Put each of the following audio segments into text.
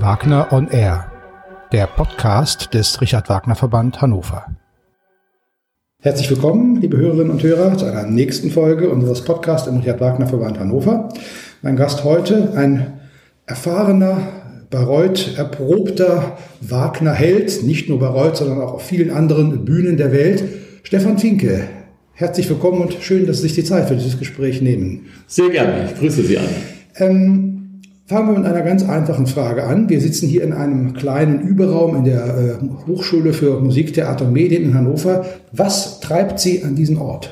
Wagner on Air, der Podcast des Richard Wagner Verband Hannover. Herzlich willkommen, liebe Hörerinnen und Hörer, zu einer nächsten Folge unseres Podcasts im Richard Wagner Verband Hannover. Mein Gast heute, ein erfahrener, Bayreuth erprobter Wagner-Held, nicht nur Bayreuth, sondern auch auf vielen anderen Bühnen der Welt, Stefan Finke. Herzlich willkommen und schön, dass Sie sich die Zeit für dieses Gespräch nehmen. Sehr gerne, ich grüße Sie alle. Ähm, Fangen wir mit einer ganz einfachen Frage an. Wir sitzen hier in einem kleinen Überraum in der äh, Hochschule für Musik, Theater und Medien in Hannover. Was treibt Sie an diesen Ort?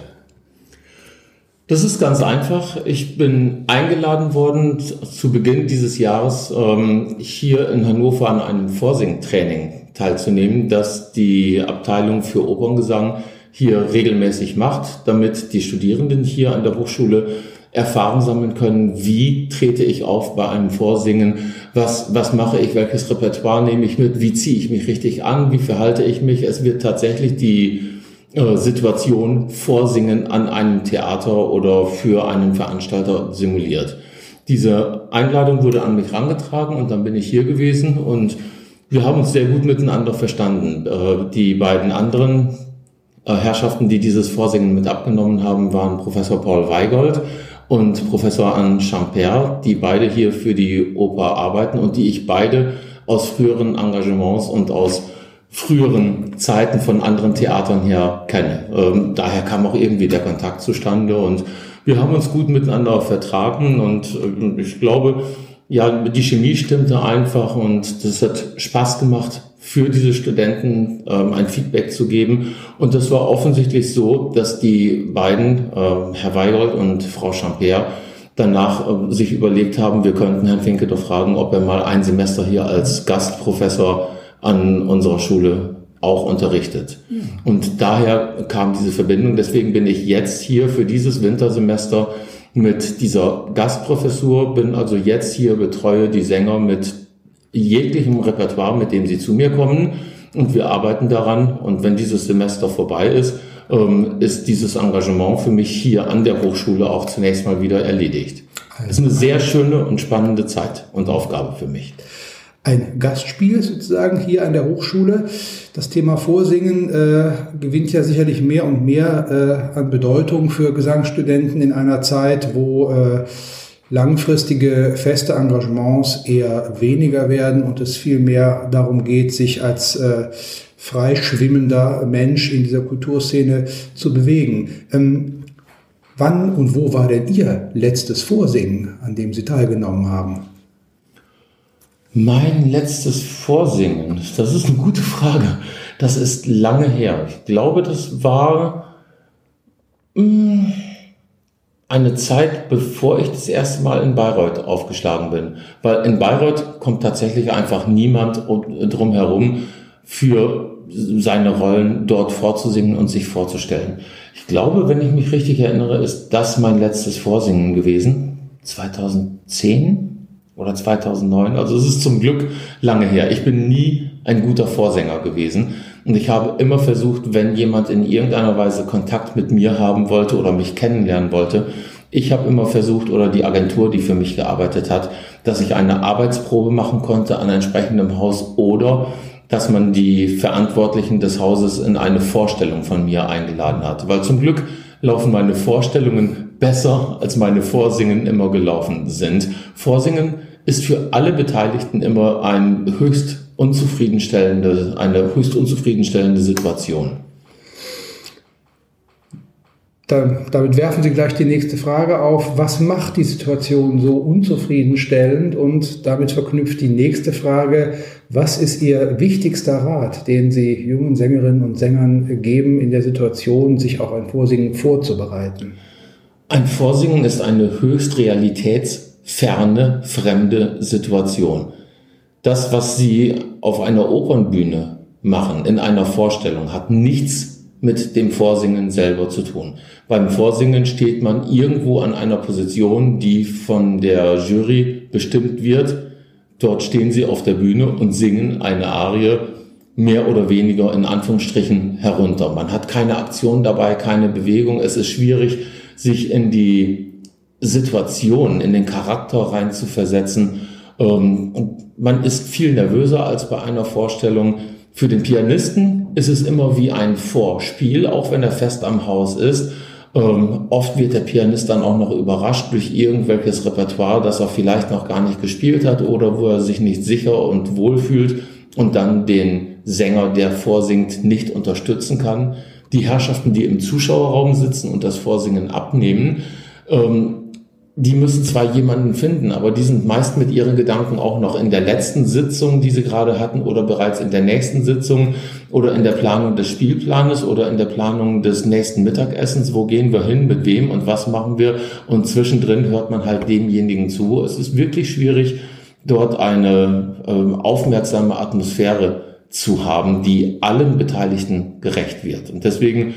Das ist ganz einfach. Ich bin eingeladen worden zu Beginn dieses Jahres ähm, hier in Hannover an einem Vorsingtraining teilzunehmen, das die Abteilung für Operngesang hier regelmäßig macht, damit die Studierenden hier an der Hochschule Erfahrung sammeln können, wie trete ich auf bei einem Vorsingen, was, was mache ich, welches Repertoire nehme ich mit, wie ziehe ich mich richtig an, wie verhalte ich mich. Es wird tatsächlich die äh, Situation Vorsingen an einem Theater oder für einen Veranstalter simuliert. Diese Einladung wurde an mich herangetragen und dann bin ich hier gewesen und wir haben uns sehr gut miteinander verstanden. Äh, die beiden anderen äh, Herrschaften, die dieses Vorsingen mit abgenommen haben, waren Professor Paul Weigold und Professor Anne Champer, die beide hier für die Oper arbeiten und die ich beide aus früheren Engagements und aus früheren Zeiten von anderen Theatern her kenne. Ähm, daher kam auch irgendwie der Kontakt zustande und wir haben uns gut miteinander vertragen und äh, ich glaube, ja, die Chemie stimmte einfach und das hat Spaß gemacht, für diese Studenten ähm, ein Feedback zu geben. Und das war offensichtlich so, dass die beiden, äh, Herr Weigold und Frau Champer, danach äh, sich überlegt haben, wir könnten Herrn Finke doch fragen, ob er mal ein Semester hier als Gastprofessor an unserer Schule auch unterrichtet. Mhm. Und daher kam diese Verbindung. Deswegen bin ich jetzt hier für dieses Wintersemester mit dieser Gastprofessur, bin also jetzt hier, betreue die Sänger mit jeglichem Repertoire, mit dem sie zu mir kommen. Und wir arbeiten daran. Und wenn dieses Semester vorbei ist, ähm, ist dieses Engagement für mich hier an der Hochschule auch zunächst mal wieder erledigt. Es ist eine sehr schöne und spannende Zeit und Aufgabe für mich. Ein Gastspiel sozusagen hier an der Hochschule. Das Thema Vorsingen äh, gewinnt ja sicherlich mehr und mehr äh, an Bedeutung für Gesangsstudenten in einer Zeit, wo äh, langfristige feste Engagements eher weniger werden und es viel mehr darum geht, sich als äh, freischwimmender Mensch in dieser Kulturszene zu bewegen. Ähm, wann und wo war denn Ihr letztes Vorsingen, an dem Sie teilgenommen haben? Mein letztes Vorsingen, das ist eine gute Frage. Das ist lange her. Ich glaube, das war... Mh, hm, eine Zeit, bevor ich das erste Mal in Bayreuth aufgeschlagen bin. Weil in Bayreuth kommt tatsächlich einfach niemand drum herum, für seine Rollen dort vorzusingen und sich vorzustellen. Ich glaube, wenn ich mich richtig erinnere, ist das mein letztes Vorsingen gewesen. 2010 oder 2009. Also es ist zum Glück lange her. Ich bin nie ein guter Vorsänger gewesen. Und ich habe immer versucht, wenn jemand in irgendeiner Weise Kontakt mit mir haben wollte oder mich kennenlernen wollte, ich habe immer versucht, oder die Agentur, die für mich gearbeitet hat, dass ich eine Arbeitsprobe machen konnte an entsprechendem Haus oder dass man die Verantwortlichen des Hauses in eine Vorstellung von mir eingeladen hat. Weil zum Glück laufen meine Vorstellungen besser, als meine Vorsingen immer gelaufen sind. Vorsingen ist für alle Beteiligten immer ein höchst unzufriedenstellende, eine höchst unzufriedenstellende Situation. Da, damit werfen Sie gleich die nächste Frage auf. Was macht die Situation so unzufriedenstellend? Und damit verknüpft die nächste Frage. Was ist Ihr wichtigster Rat, den Sie jungen Sängerinnen und Sängern geben, in der Situation, sich auf ein Vorsingen vorzubereiten? Ein Vorsingen ist eine höchst realitätsferne, fremde Situation das, was sie auf einer Opernbühne machen, in einer Vorstellung, hat nichts mit dem Vorsingen selber zu tun. Beim Vorsingen steht man irgendwo an einer Position, die von der Jury bestimmt wird. Dort stehen sie auf der Bühne und singen eine Arie mehr oder weniger in Anführungsstrichen herunter. Man hat keine Aktion dabei, keine Bewegung. Es ist schwierig, sich in die Situation, in den Charakter rein zu versetzen Ähm, man ist viel nervöser als bei einer Vorstellung. Für den Pianisten ist es immer wie ein Vorspiel, auch wenn er fest am Haus ist. Ähm, oft wird der Pianist dann auch noch überrascht durch irgendwelches Repertoire, das er vielleicht noch gar nicht gespielt hat oder wo er sich nicht sicher und wohl fühlt und dann den Sänger, der vorsingt, nicht unterstützen kann. Die Herrschaften, die im Zuschauerraum sitzen und das Vorsingen abnehmen, ähm, die müssen zwar jemanden finden, aber die sind meist mit ihren Gedanken auch noch in der letzten Sitzung, die sie gerade hatten, oder bereits in der nächsten Sitzung oder in der Planung des Spielplanes oder in der Planung des nächsten Mittagessens. Wo gehen wir hin, mit wem und was machen wir? Und zwischendrin hört man halt demjenigen zu. Es ist wirklich schwierig, dort eine äh, aufmerksame Atmosphäre zu haben, die allen Beteiligten gerecht wird. Und deswegen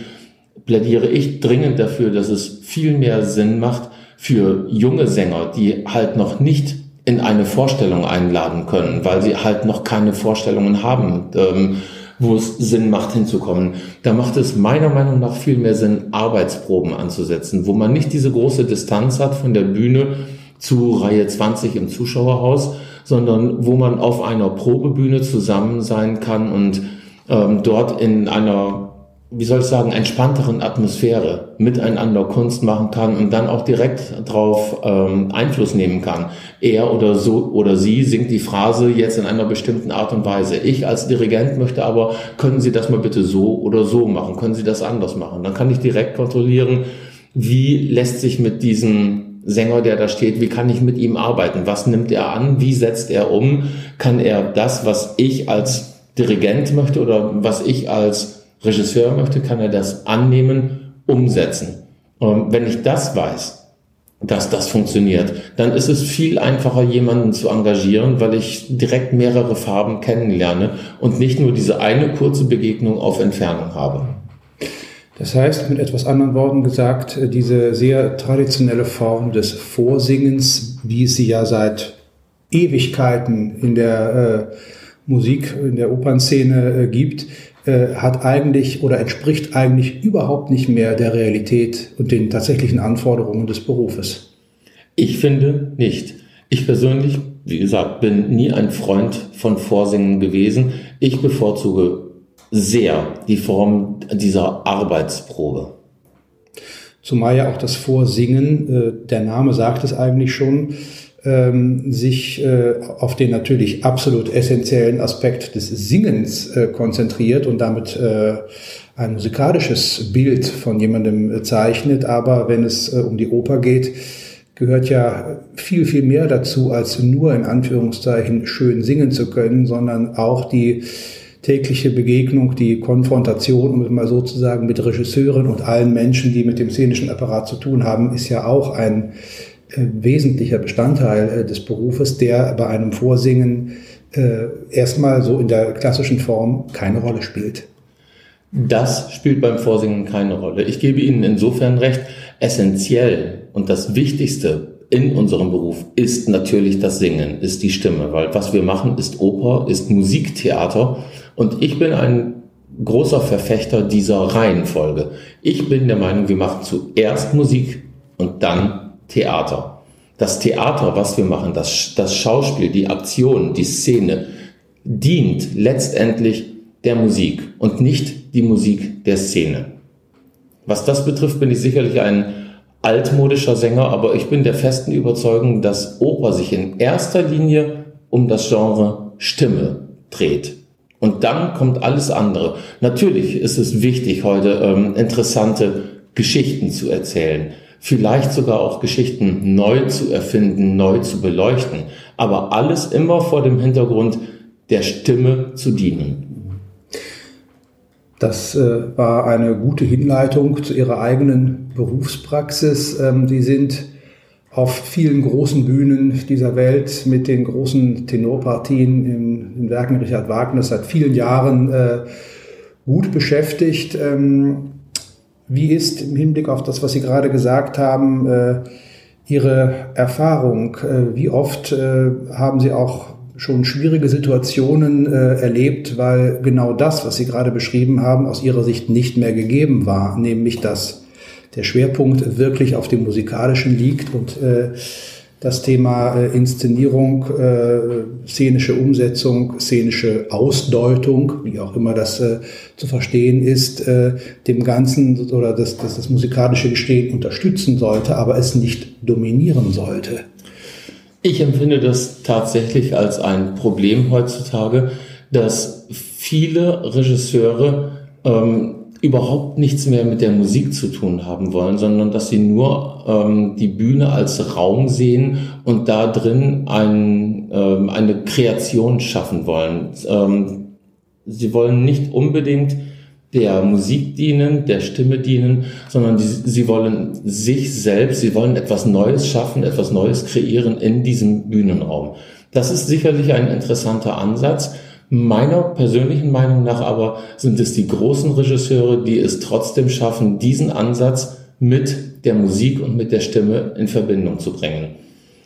plädiere ich dringend dafür, dass es viel mehr Sinn macht, für junge Sänger, die halt noch nicht in eine Vorstellung einladen können, weil sie halt noch keine Vorstellungen haben, ähm, wo es Sinn macht hinzukommen. Da macht es meiner Meinung nach viel mehr Sinn, Arbeitsproben anzusetzen, wo man nicht diese große Distanz hat von der Bühne zu Reihe 20 im Zuschauerhaus, sondern wo man auf einer Probebühne zusammen sein kann und ähm, dort in einer wie soll ich sagen, entspannteren Atmosphäre miteinander Kunst machen kann und dann auch direkt darauf ähm, Einfluss nehmen kann. Er oder so oder sie singt die Phrase jetzt in einer bestimmten Art und Weise. Ich als Dirigent möchte aber, können Sie das mal bitte so oder so machen? Können Sie das anders machen? Dann kann ich direkt kontrollieren, wie lässt sich mit diesem Sänger, der da steht, wie kann ich mit ihm arbeiten? Was nimmt er an? Wie setzt er um? Kann er das, was ich als Dirigent möchte oder was ich als Regisseur möchte, kann er das annehmen, umsetzen. Und wenn ich das weiß, dass das funktioniert, dann ist es viel einfacher, jemanden zu engagieren, weil ich direkt mehrere Farben kennenlerne und nicht nur diese eine kurze Begegnung auf Entfernung habe. Das heißt, mit etwas anderen Worten gesagt, diese sehr traditionelle Form des Vorsingens, wie es sie ja seit Ewigkeiten in der äh, Musik, in der Opernszene äh, gibt, äh, hat eigentlich oder entspricht eigentlich überhaupt nicht mehr der Realität und den tatsächlichen Anforderungen des Berufes. Ich finde nicht. Ich persönlich, wie gesagt, bin nie ein Freund von Vorsingen gewesen. Ich bevorzuge sehr die Form dieser Arbeitsprobe. Zumal ja auch das Vorsingen, äh, der Name sagt es eigentlich schon, ähm, sich äh, auf den natürlich absolut essentiellen Aspekt des Singens äh, konzentriert und damit äh, ein musikalisches Bild von jemandem äh, zeichnet. Aber wenn es äh, um die Oper geht, gehört ja viel, viel mehr dazu, als nur in Anführungszeichen schön singen zu können, sondern auch die tägliche Begegnung, die Konfrontation, um es mal so zu sagen, mit Regisseuren und allen Menschen, die mit dem szenischen Apparat zu tun haben, ist ja auch ein wesentlicher Bestandteil äh, des Berufes, der bei einem Vorsingen äh, erstmal so in der klassischen Form keine Rolle spielt. Das spielt beim Vorsingen keine Rolle. Ich gebe Ihnen insofern recht, essentiell und das Wichtigste in unserem Beruf ist natürlich das Singen, ist die Stimme, weil was wir machen ist Oper, ist Musiktheater und ich bin ein großer Verfechter dieser Reihenfolge. Ich bin der Meinung, wir machen zuerst Musik und dann Theater. Das Theater, was wir machen, das, das Schauspiel, die Aktion, die Szene, dient letztendlich der Musik und nicht die Musik der Szene. Was das betrifft, bin ich sicherlich ein altmodischer Sänger, aber ich bin der festen Überzeugung, dass Oper sich in erster Linie um das Genre Stimme dreht. Und dann kommt alles andere. Natürlich ist es wichtig, heute ähm, interessante Geschichten zu erzählen vielleicht sogar auch Geschichten neu zu erfinden, neu zu beleuchten, aber alles immer vor dem Hintergrund der Stimme zu dienen. Das äh, war eine gute Hinleitung zu Ihrer eigenen Berufspraxis. Ähm, Sie sind auf vielen großen Bühnen dieser Welt mit den großen Tenorpartien in den Werken Richard Wagner seit vielen Jahren äh, gut beschäftigt. Ähm, wie ist im Hinblick auf das, was Sie gerade gesagt haben, äh, Ihre Erfahrung? Äh, wie oft äh, haben Sie auch schon schwierige Situationen erlebt, weil genau das, was Sie gerade beschrieben haben, aus Ihrer Sicht nicht mehr gegeben war, nämlich dass der Schwerpunkt wirklich auf dem Musikalischen liegt und das Thema äh, Inszenierung, äh, szenische Umsetzung, szenische Ausdeutung, wie auch immer das äh, zu verstehen ist, äh, dem Ganzen oder das, das, das musikalische Gestehen unterstützen sollte, aber es nicht dominieren sollte. Ich empfinde das tatsächlich als ein Problem heutzutage, dass viele Regisseure ähm, überhaupt nichts mehr mit der Musik zu tun haben wollen, sondern dass sie nur ähm, die Bühne als Raum sehen und da drin ein, ähm, eine Kreation schaffen wollen. Ähm, sie wollen nicht unbedingt der Musik dienen, der Stimme dienen, sondern die, sie wollen sich selbst, sie wollen etwas Neues schaffen, etwas Neues kreieren in diesem Bühnenraum. Das ist sicherlich ein interessanter Ansatz. Meiner persönlichen Meinung nach aber sind es die großen Regisseure, die es trotzdem schaffen, diesen Ansatz mit der Musik und mit der Stimme in Verbindung zu bringen.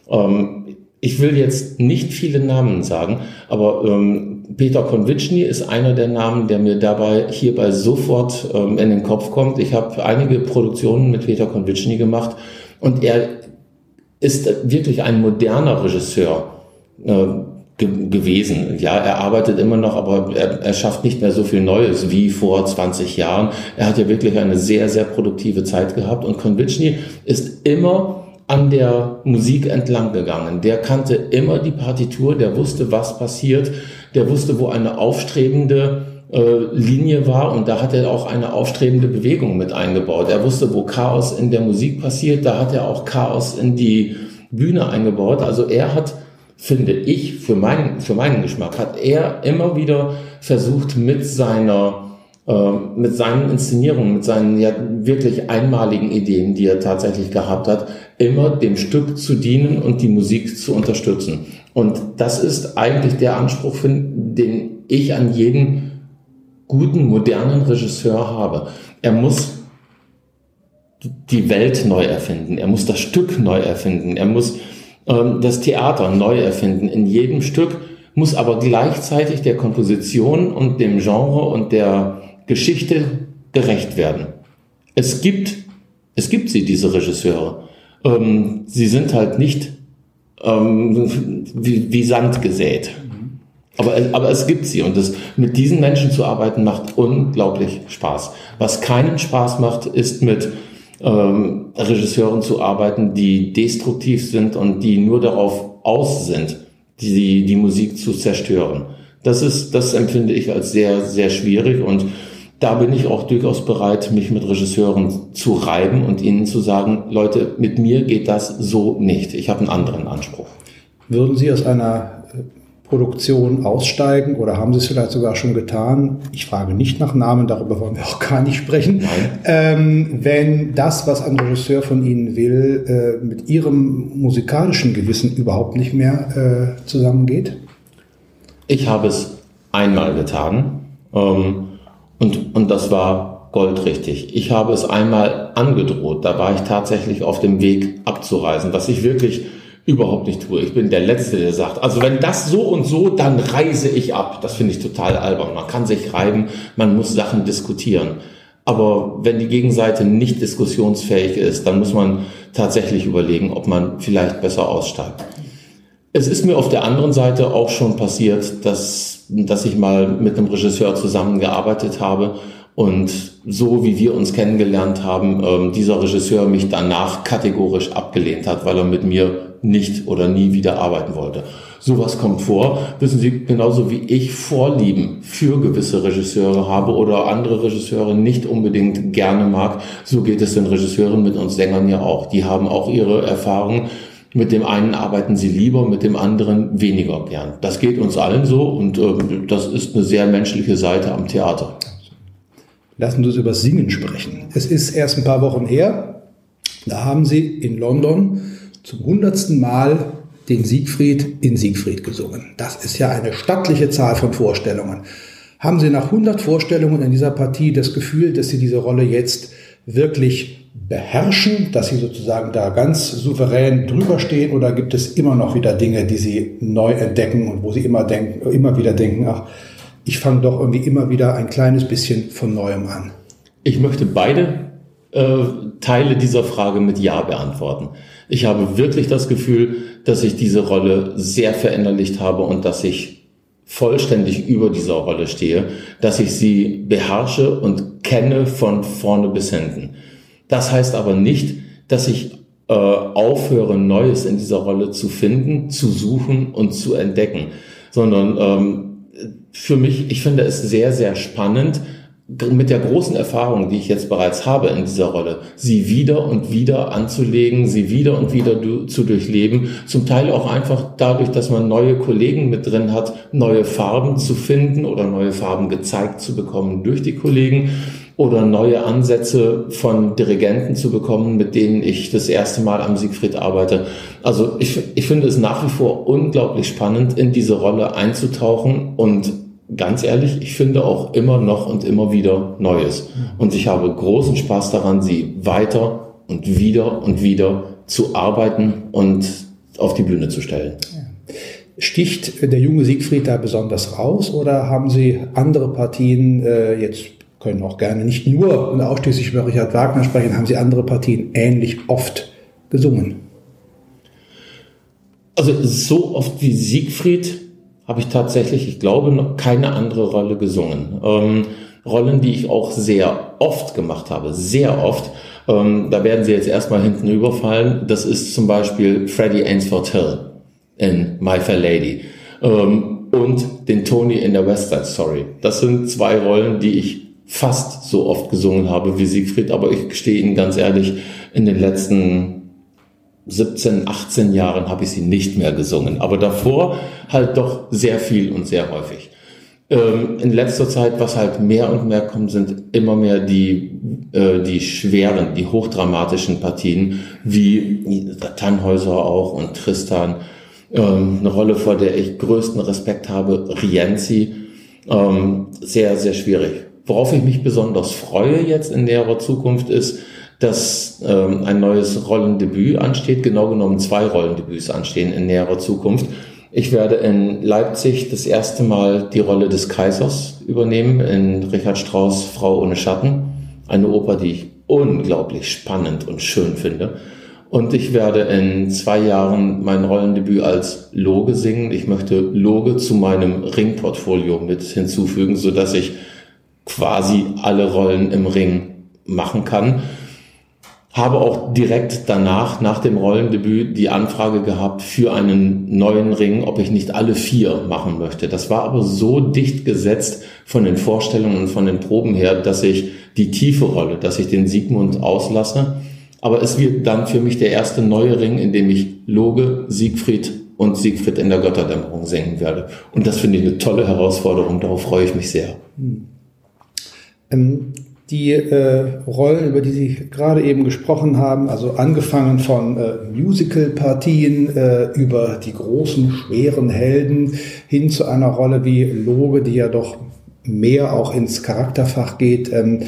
Ähm, ich will jetzt nicht viele Namen sagen, aber ähm, Peter Konvitschny ist einer der Namen, der mir dabei hierbei sofort ähm, in den Kopf kommt. Ich habe einige Produktionen mit Peter Konvitschny gemacht und er ist wirklich ein moderner Regisseur. Äh, ge gewesen. Ja, er arbeitet immer noch, aber er, er schafft nicht mehr so viel Neues wie vor 20 Jahren. Er hat ja wirklich eine sehr, sehr produktive Zeit gehabt und Konvitschny ist immer an der Musik entlang gegangen. Der kannte immer die Partitur, der wusste, was passiert, der wusste, wo eine aufstrebende äh, Linie war und da hat er auch eine aufstrebende Bewegung mit eingebaut. Er wusste, wo Chaos in der Musik passiert, da hat er auch Chaos in die Bühne eingebaut. Also er hat finde ich, für meinen, für meinen Geschmack, hat er immer wieder versucht, mit seiner, äh, mit seinen Inszenierungen, mit seinen ja wirklich einmaligen Ideen, die er tatsächlich gehabt hat, immer dem Stück zu dienen und die Musik zu unterstützen. Und das ist eigentlich der Anspruch, den ich an jeden guten, modernen Regisseur habe. Er muss die Welt neu erfinden. Er muss das Stück neu erfinden. Er muss das Theater neu erfinden in jedem Stück, muss aber gleichzeitig der Komposition und dem Genre und der Geschichte gerecht werden. Es gibt, es gibt sie, diese Regisseure. Ähm, sie sind halt nicht ähm, wie, wie Sand gesät. Aber, aber es gibt sie und das, mit diesen Menschen zu arbeiten macht unglaublich Spaß. Was keinen Spaß macht, ist mit ähm, Regisseuren zu arbeiten, die destruktiv sind und die nur darauf aus sind, die, die Musik zu zerstören. Das ist, das empfinde ich als sehr, sehr schwierig und da bin ich auch durchaus bereit, mich mit Regisseuren zu reiben und ihnen zu sagen, Leute, mit mir geht das so nicht. Ich habe einen anderen Anspruch. Würden Sie aus einer Produktion aussteigen oder haben Sie es vielleicht sogar schon getan? Ich frage nicht nach Namen, darüber wollen wir auch gar nicht sprechen. Ähm, wenn das, was ein Regisseur von Ihnen will, äh, mit Ihrem musikalischen Gewissen überhaupt nicht mehr äh, zusammengeht? Ich habe es einmal getan ähm, und, und das war goldrichtig. Ich habe es einmal angedroht, da war ich tatsächlich auf dem Weg abzureisen, was ich wirklich überhaupt nicht tue. Ich bin der Letzte, der sagt, also wenn das so und so, dann reise ich ab. Das finde ich total albern. Man kann sich reiben, man muss Sachen diskutieren. Aber wenn die Gegenseite nicht diskussionsfähig ist, dann muss man tatsächlich überlegen, ob man vielleicht besser aussteigt. Es ist mir auf der anderen Seite auch schon passiert, dass, dass ich mal mit einem Regisseur zusammengearbeitet habe und so wie wir uns kennengelernt haben, ähm, dieser Regisseur mich danach kategorisch abgelehnt hat, weil er mit mir nicht oder nie wieder arbeiten wollte. Sowas kommt vor. Wissen Sie, genauso wie ich Vorlieben für gewisse Regisseure habe oder andere Regisseure nicht unbedingt gerne mag, so geht es den Regisseuren mit uns Sängern ja auch. Die haben auch ihre Erfahrungen. Mit dem einen arbeiten sie lieber, mit dem anderen weniger gern. Das geht uns allen so und äh, das ist eine sehr menschliche Seite am Theater. Lassen Sie uns über Singen sprechen. Es ist erst ein paar Wochen her. Da haben Sie in London zum hundertsten Mal den Siegfried in Siegfried gesungen. Das ist ja eine stattliche Zahl von Vorstellungen. Haben Sie nach 100 Vorstellungen in dieser Partie das Gefühl, dass Sie diese Rolle jetzt wirklich beherrschen, dass Sie sozusagen da ganz souverän drüber stehen oder gibt es immer noch wieder Dinge, die Sie neu entdecken und wo Sie immer, denken, immer wieder denken, ach, ich fange doch irgendwie immer wieder ein kleines bisschen von neuem an? Ich möchte beide äh, Teile dieser Frage mit Ja beantworten. Ich habe wirklich das Gefühl, dass ich diese Rolle sehr verinnerlicht habe und dass ich vollständig über dieser Rolle stehe, dass ich sie beherrsche und kenne von vorne bis hinten. Das heißt aber nicht, dass ich äh, aufhöre, Neues in dieser Rolle zu finden, zu suchen und zu entdecken, sondern ähm, für mich, ich finde es sehr, sehr spannend, mit der großen Erfahrung, die ich jetzt bereits habe in dieser Rolle, sie wieder und wieder anzulegen, sie wieder und wieder du, zu durchleben, zum Teil auch einfach dadurch, dass man neue Kollegen mit drin hat, neue Farben zu finden oder neue Farben gezeigt zu bekommen durch die Kollegen oder neue Ansätze von Dirigenten zu bekommen, mit denen ich das erste Mal am Siegfried arbeite. Also ich, ich finde es nach wie vor unglaublich spannend, in diese Rolle einzutauchen und ganz ehrlich, ich finde auch immer noch und immer wieder Neues. Und ich habe großen Spaß daran, sie weiter und wieder und wieder zu arbeiten und auf die Bühne zu stellen. Sticht der junge Siegfried da besonders raus oder haben Sie andere Partien, äh, jetzt können auch gerne nicht nur und ausschließlich über Richard Wagner sprechen, haben Sie andere Partien ähnlich oft gesungen? Also so oft wie Siegfried habe ich tatsächlich, ich glaube, noch keine andere Rolle gesungen. Ähm, Rollen, die ich auch sehr oft gemacht habe, sehr oft. Ähm, da werden Sie jetzt erstmal hinten überfallen. Das ist zum Beispiel Freddie Ainsworth Hill in My Fair Lady ähm, und den Tony in der West Side Story. Das sind zwei Rollen, die ich fast so oft gesungen habe wie Siegfried, aber ich gestehe Ihnen ganz ehrlich, in den letzten 17, 18 Jahren habe ich sie nicht mehr gesungen, aber davor halt doch sehr viel und sehr häufig. Ähm, in letzter Zeit, was halt mehr und mehr kommt, sind immer mehr die, äh, die schweren, die hochdramatischen Partien, wie Tannhäuser auch und Tristan. Ähm, eine Rolle, vor der ich größten Respekt habe, Rienzi. Ähm, sehr, sehr schwierig. Worauf ich mich besonders freue jetzt in näherer Zukunft ist, dass ähm, ein neues Rollendebüt ansteht, genau genommen zwei Rollendebüts anstehen in näherer Zukunft. Ich werde in Leipzig das erste Mal die Rolle des Kaisers übernehmen in Richard Strauss Frau ohne Schatten, eine Oper, die ich unglaublich spannend und schön finde. Und ich werde in zwei Jahren mein Rollendebüt als Loge singen. Ich möchte Loge zu meinem Ringportfolio mit hinzufügen, so dass ich quasi alle Rollen im Ring machen kann. Habe auch direkt danach, nach dem Rollendebüt, die Anfrage gehabt für einen neuen Ring, ob ich nicht alle vier machen möchte. Das war aber so dicht gesetzt von den Vorstellungen und von den Proben her, dass ich die tiefe Rolle, dass ich den Siegmund auslasse. Aber es wird dann für mich der erste neue Ring, in dem ich Loge, Siegfried und Siegfried in der Götterdämmerung singen werde. Und das finde ich eine tolle Herausforderung. Darauf freue ich mich sehr. Ähm die äh, Rollen, über die Sie gerade eben gesprochen haben, also angefangen von äh, Musical-Partien äh, über die großen, schweren Helden hin zu einer Rolle wie Loge, die ja doch mehr auch ins Charakterfach geht, ähm,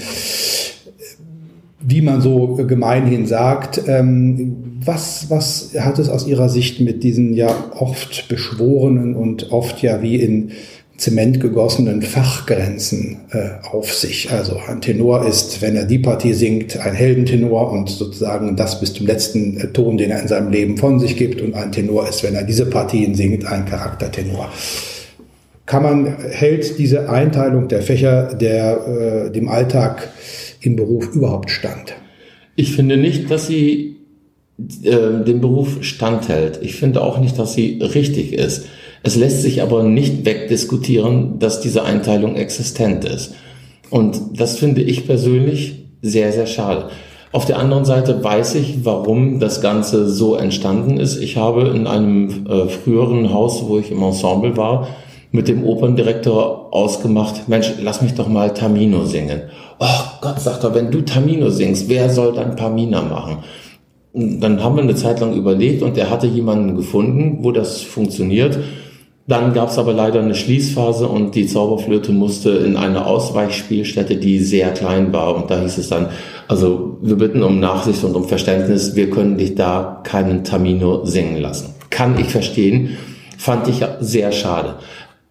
wie man so gemeinhin sagt. Ähm, was, was hat es aus Ihrer Sicht mit diesen ja oft beschworenen und oft ja wie in Zement gegossenen Fachgrenzen äh, auf sich. Also ein Tenor ist, wenn er die Partie singt, ein Heldentenor und sozusagen das bis zum letzten äh, Ton, den er in seinem Leben von sich gibt. Und ein Tenor ist, wenn er diese Partien singt, ein Charaktertenor. Kann man, hält diese Einteilung der Fächer der, äh, dem Alltag im Beruf überhaupt stand? Ich finde nicht, dass sie äh, dem Beruf standhält. Ich finde auch nicht, dass sie richtig ist. Es lässt sich aber nicht wegdiskutieren, dass diese Einteilung existent ist. Und das finde ich persönlich sehr, sehr schade. Auf der anderen Seite weiß ich, warum das Ganze so entstanden ist. Ich habe in einem äh, früheren Haus, wo ich im Ensemble war, mit dem Operndirektor ausgemacht, Mensch, lass mich doch mal Tamino singen. Oh Gott, sagt er, wenn du Tamino singst, wer soll dann Pamina machen? Und dann haben wir eine Zeit lang überlegt und er hatte jemanden gefunden, wo das funktioniert. Dann gab es aber leider eine Schließphase und die Zauberflöte musste in eine Ausweichspielstätte, die sehr klein war. Und da hieß es dann, also wir bitten um Nachsicht und um Verständnis, wir können dich da keinen Tamino singen lassen. Kann ich verstehen, fand ich sehr schade.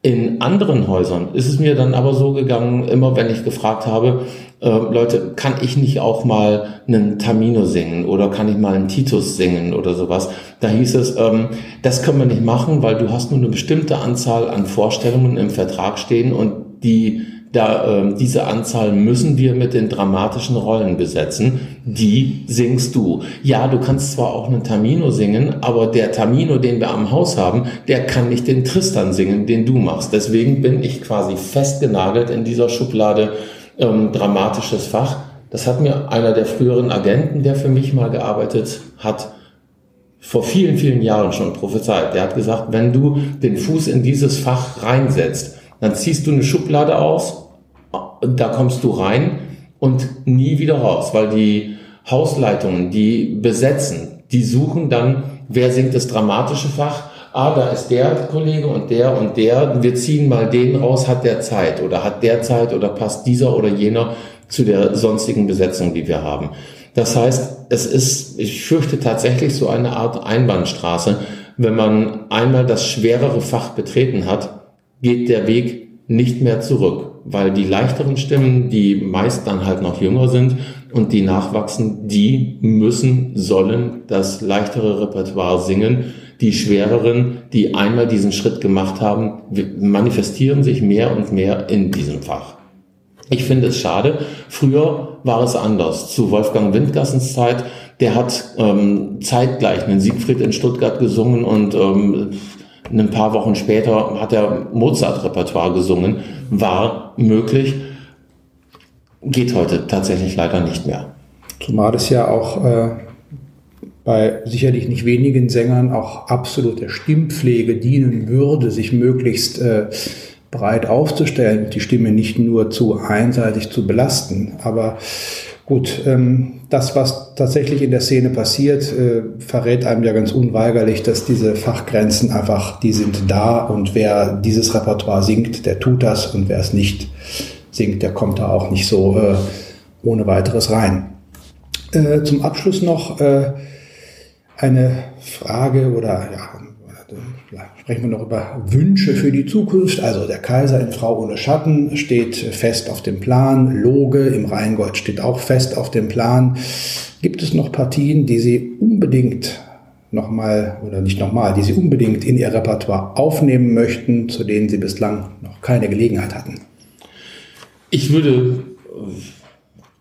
In anderen Häusern ist es mir dann aber so gegangen, immer wenn ich gefragt habe, äh, Leute, kann ich nicht auch mal einen Tamino singen oder kann ich mal einen Titus singen oder sowas? Da hieß es, ähm, das können wir nicht machen, weil du hast nur eine bestimmte Anzahl an Vorstellungen im Vertrag stehen und die da äh, diese Anzahl müssen wir mit den dramatischen Rollen besetzen. Die singst du. Ja, du kannst zwar auch einen Tamino singen, aber der Tamino, den wir am Haus haben, der kann nicht den Tristan singen, den du machst. Deswegen bin ich quasi festgenagelt in dieser Schublade ähm, dramatisches Fach. Das hat mir einer der früheren Agenten, der für mich mal gearbeitet hat, vor vielen, vielen Jahren schon prophezeit. Der hat gesagt, wenn du den Fuß in dieses Fach reinsetzt, dann ziehst du eine Schublade aus, da kommst du rein und nie wieder raus, weil die Hausleitungen, die besetzen, die suchen dann, wer singt das dramatische Fach, ah, da ist der Kollege und der und der, wir ziehen mal den raus, hat der Zeit oder hat der Zeit oder passt dieser oder jener zu der sonstigen Besetzung, die wir haben. Das heißt, es ist, ich fürchte tatsächlich so eine Art Einbahnstraße. Wenn man einmal das schwerere Fach betreten hat, geht der Weg nicht mehr zurück, weil die leichteren Stimmen, die meist dann halt noch jünger sind und die nachwachsen, die müssen, sollen das leichtere Repertoire singen die schwereren, die einmal diesen Schritt gemacht haben, manifestieren sich mehr und mehr in diesem Fach. Ich finde es schade. Früher war es anders. Zu Wolfgang Windgassens Zeit, der hat ähm, zeitgleich einen Siegfried in Stuttgart gesungen und ähm, ein paar Wochen später hat er Mozart-Repertoire gesungen. War möglich. Geht heute tatsächlich leider nicht mehr. Zumal es ja auch äh, bei sicherlich nicht wenigen Sängern auch absolute Stimmpflege dienen würde, sich möglichst äh, breit aufzustellen, die Stimme nicht nur zu einseitig zu belasten. Aber gut, ähm, das, was tatsächlich in der Szene passiert, äh, verrät einem ja ganz unweigerlich, dass diese Fachgrenzen einfach, die sind da und wer dieses Repertoire singt, der tut das und wer es nicht singt, der kommt da auch nicht so äh, ohne weiteres rein. Äh, zum Abschluss noch äh, eine Frage oder ja, sprechen wir noch über Wünsche für die Zukunft. Also der Kaiser in Frau ohne Schatten steht fest auf dem Plan. Loge im Rheingold steht auch fest auf dem Plan. Gibt es noch Partien, die Sie unbedingt nochmal oder nicht nochmal, die Sie unbedingt in Ihr Repertoire aufnehmen möchten, zu denen Sie bislang noch keine Gelegenheit hatten? Ich würde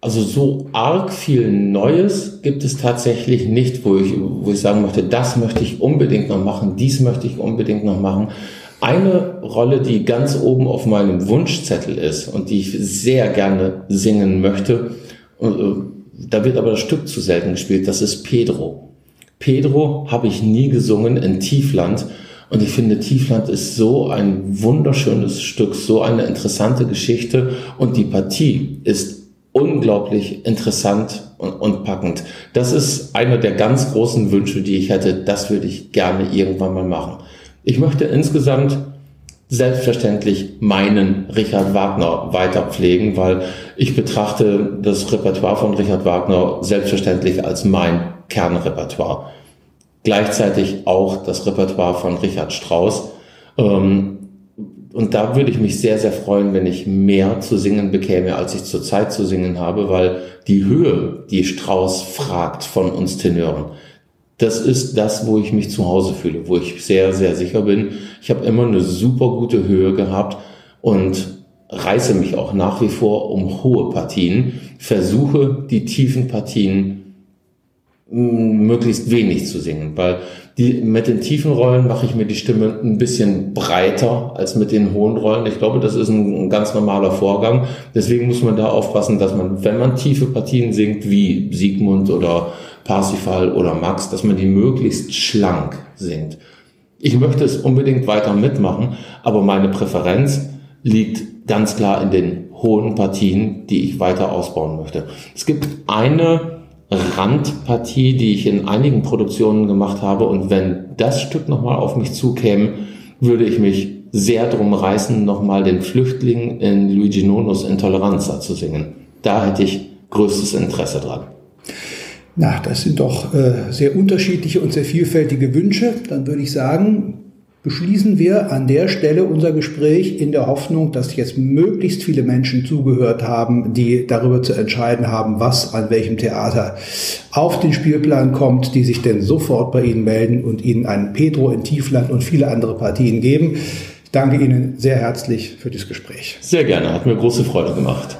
also so arg viel Neues gibt es tatsächlich nicht, wo ich, wo ich sagen möchte, das möchte ich unbedingt noch machen, dies möchte ich unbedingt noch machen. Eine Rolle, die ganz oben auf meinem Wunschzettel ist und die ich sehr gerne singen möchte, äh, da wird aber das Stück zu selten gespielt, das ist Pedro. Pedro habe ich nie gesungen in Tiefland. Und ich finde, Tiefland ist so ein wunderschönes Stück, so eine interessante Geschichte. Und die Partie ist unglaublich interessant und, und, packend. Das ist einer der ganz großen Wünsche, die ich hätte. Das würde ich gerne irgendwann mal machen. Ich möchte insgesamt selbstverständlich meinen Richard Wagner weiter pflegen, weil ich betrachte das Repertoire von Richard Wagner selbstverständlich als mein Kernrepertoire. Gleichzeitig auch das Repertoire von Richard Strauss. Ähm, und da würde ich mich sehr, sehr freuen, wenn ich mehr zu singen bekäme, als ich zurzeit zu singen habe, weil die Höhe, die Strauß fragt von uns Tenören, das ist das, wo ich mich zu Hause fühle, wo ich sehr, sehr sicher bin. Ich habe immer eine super gute Höhe gehabt und reiße mich auch nach wie vor um hohe Partien, versuche die tiefen Partien möglichst wenig zu singen, weil die, mit den tiefen Rollen mache ich mir die Stimme ein bisschen breiter als mit den hohen Rollen. Ich glaube, das ist ein, ein, ganz normaler Vorgang. Deswegen muss man da aufpassen, dass man, wenn man tiefe Partien singt, wie Siegmund oder Parsifal oder Max, dass man die möglichst schlank singt. Ich möchte es unbedingt weiter mitmachen, aber meine Präferenz liegt ganz klar in den hohen Partien, die ich weiter ausbauen möchte. Es gibt eine Randpartie, die ich in einigen Produktionen gemacht habe. Und wenn das Stück nochmal auf mich zukäme, würde ich mich sehr drum reißen, nochmal den Flüchtling in Luigi Nonos Intoleranza zu singen. Da hätte ich größtes Interesse dran. Na, das sind doch äh, sehr unterschiedliche und sehr vielfältige Wünsche. Dann würde ich sagen, beschließen wir an der Stelle unser Gespräch in der Hoffnung, dass jetzt möglichst viele Menschen zugehört haben, die darüber zu entscheiden haben, was an welchem Theater auf den Spielplan kommt, die sich denn sofort bei Ihnen melden und Ihnen einen Pedro in Tiefland und viele andere Partien geben. Ich danke Ihnen sehr herzlich für das Gespräch. Sehr gerne, hat mir große Freude gemacht.